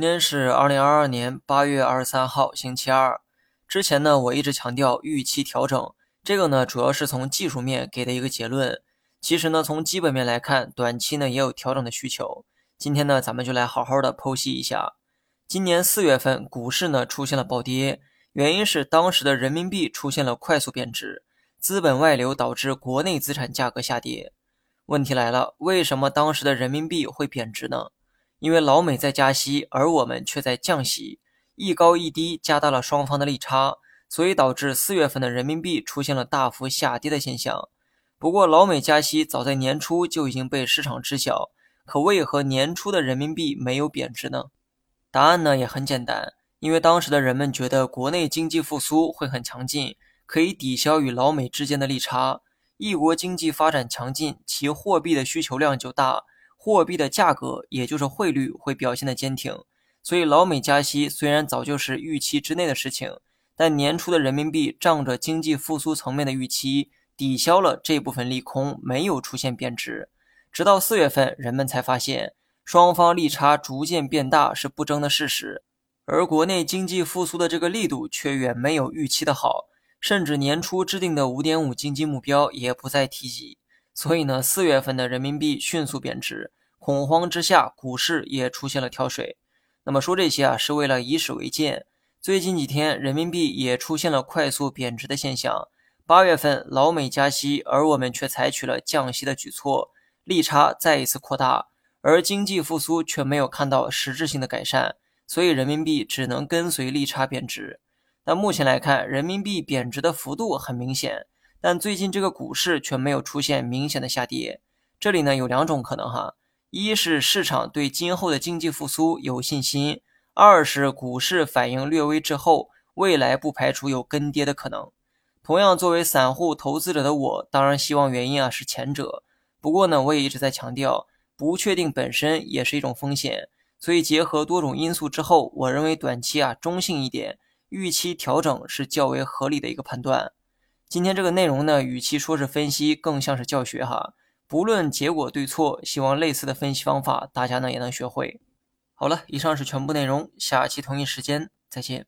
今天是二零二二年八月二十三号，星期二。之前呢，我一直强调预期调整，这个呢，主要是从技术面给的一个结论。其实呢，从基本面来看，短期呢也有调整的需求。今天呢，咱们就来好好的剖析一下。今年四月份股市呢出现了暴跌，原因是当时的人民币出现了快速贬值，资本外流导致国内资产价格下跌。问题来了，为什么当时的人民币会贬值呢？因为老美在加息，而我们却在降息，一高一低加大了双方的利差，所以导致四月份的人民币出现了大幅下跌的现象。不过，老美加息早在年初就已经被市场知晓，可为何年初的人民币没有贬值呢？答案呢也很简单，因为当时的人们觉得国内经济复苏会很强劲，可以抵消与老美之间的利差。一国经济发展强劲，其货币的需求量就大。货币的价格，也就是汇率，会表现的坚挺。所以，老美加息虽然早就是预期之内的事情，但年初的人民币仗着经济复苏层面的预期，抵消了这部分利空，没有出现贬值。直到四月份，人们才发现双方利差逐渐变大是不争的事实，而国内经济复苏的这个力度却远没有预期的好，甚至年初制定的五点五经济目标也不再提及。所以呢，四月份的人民币迅速贬值，恐慌之下，股市也出现了跳水。那么说这些啊，是为了以史为鉴。最近几天，人民币也出现了快速贬值的现象。八月份老美加息，而我们却采取了降息的举措，利差再一次扩大，而经济复苏却没有看到实质性的改善，所以人民币只能跟随利差贬值。那目前来看，人民币贬值的幅度很明显。但最近这个股市却没有出现明显的下跌，这里呢有两种可能哈，一是市场对今后的经济复苏有信心，二是股市反应略微滞后，未来不排除有跟跌的可能。同样，作为散户投资者的我，当然希望原因啊是前者。不过呢，我也一直在强调，不确定本身也是一种风险，所以结合多种因素之后，我认为短期啊中性一点，预期调整是较为合理的一个判断。今天这个内容呢，与其说是分析，更像是教学哈。不论结果对错，希望类似的分析方法大家呢也能学会。好了，以上是全部内容，下期同一时间再见。